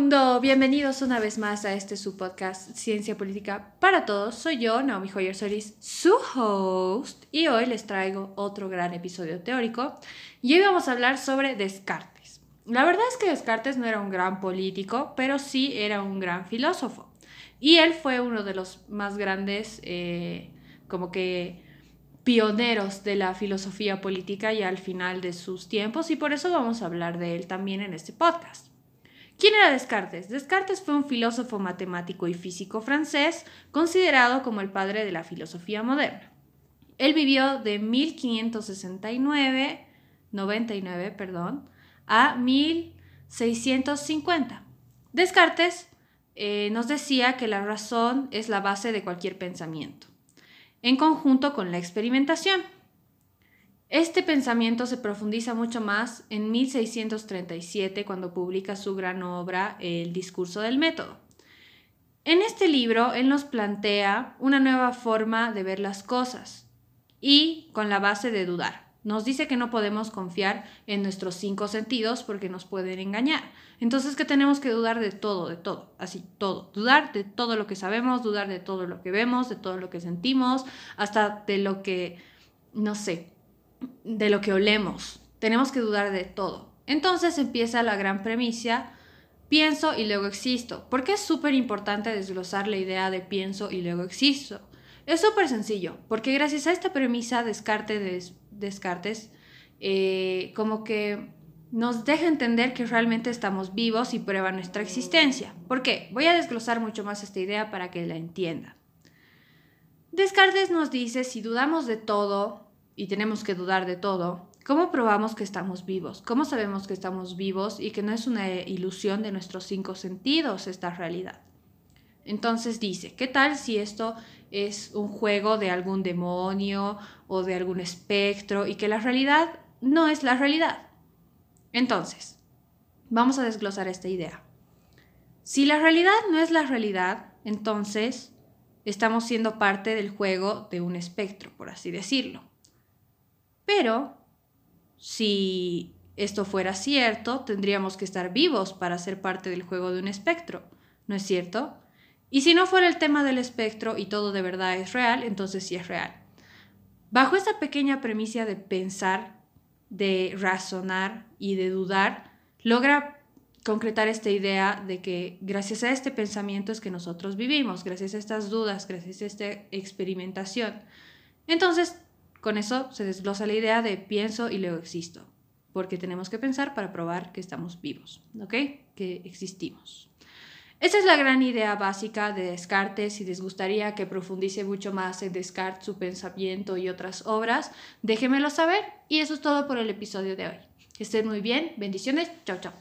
mundo, bienvenidos una vez más a este su podcast Ciencia Política para Todos. Soy yo, Naomi Joyer Solis, su host, y hoy les traigo otro gran episodio teórico. Hoy vamos a hablar sobre Descartes. La verdad es que Descartes no era un gran político, pero sí era un gran filósofo. Y él fue uno de los más grandes, eh, como que pioneros de la filosofía política y al final de sus tiempos, y por eso vamos a hablar de él también en este podcast. ¿Quién era Descartes? Descartes fue un filósofo matemático y físico francés, considerado como el padre de la filosofía moderna. Él vivió de 1569, 99, perdón, a 1650. Descartes eh, nos decía que la razón es la base de cualquier pensamiento, en conjunto con la experimentación. Este pensamiento se profundiza mucho más en 1637 cuando publica su gran obra El discurso del método. En este libro él nos plantea una nueva forma de ver las cosas y con la base de dudar. Nos dice que no podemos confiar en nuestros cinco sentidos porque nos pueden engañar. Entonces que tenemos que dudar de todo, de todo, así, todo. Dudar de todo lo que sabemos, dudar de todo lo que vemos, de todo lo que sentimos, hasta de lo que, no sé, de lo que olemos. Tenemos que dudar de todo. Entonces empieza la gran premisa, pienso y luego existo. ¿Por qué es súper importante desglosar la idea de pienso y luego existo? Es súper sencillo, porque gracias a esta premisa Descartes, Descartes eh, como que nos deja entender que realmente estamos vivos y prueba nuestra existencia. ¿Por qué? Voy a desglosar mucho más esta idea para que la entiendan. Descartes nos dice, si dudamos de todo, y tenemos que dudar de todo, ¿cómo probamos que estamos vivos? ¿Cómo sabemos que estamos vivos y que no es una ilusión de nuestros cinco sentidos esta realidad? Entonces dice, ¿qué tal si esto es un juego de algún demonio o de algún espectro y que la realidad no es la realidad? Entonces, vamos a desglosar esta idea. Si la realidad no es la realidad, entonces estamos siendo parte del juego de un espectro, por así decirlo. Pero si esto fuera cierto, tendríamos que estar vivos para ser parte del juego de un espectro, ¿no es cierto? Y si no fuera el tema del espectro y todo de verdad es real, entonces sí es real. Bajo esa pequeña premisa de pensar, de razonar y de dudar, logra concretar esta idea de que gracias a este pensamiento es que nosotros vivimos, gracias a estas dudas, gracias a esta experimentación. Entonces, con eso se desglosa la idea de pienso y luego existo, porque tenemos que pensar para probar que estamos vivos, ¿ok? Que existimos. Esa es la gran idea básica de Descartes. Si les gustaría que profundice mucho más en Descartes, su pensamiento y otras obras, déjenmelo saber. Y eso es todo por el episodio de hoy. Que estén muy bien. Bendiciones. Chao, chao.